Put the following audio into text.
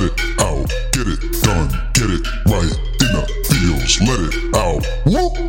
let it out. Get it done, get it right in the fields, let it out. Whoop.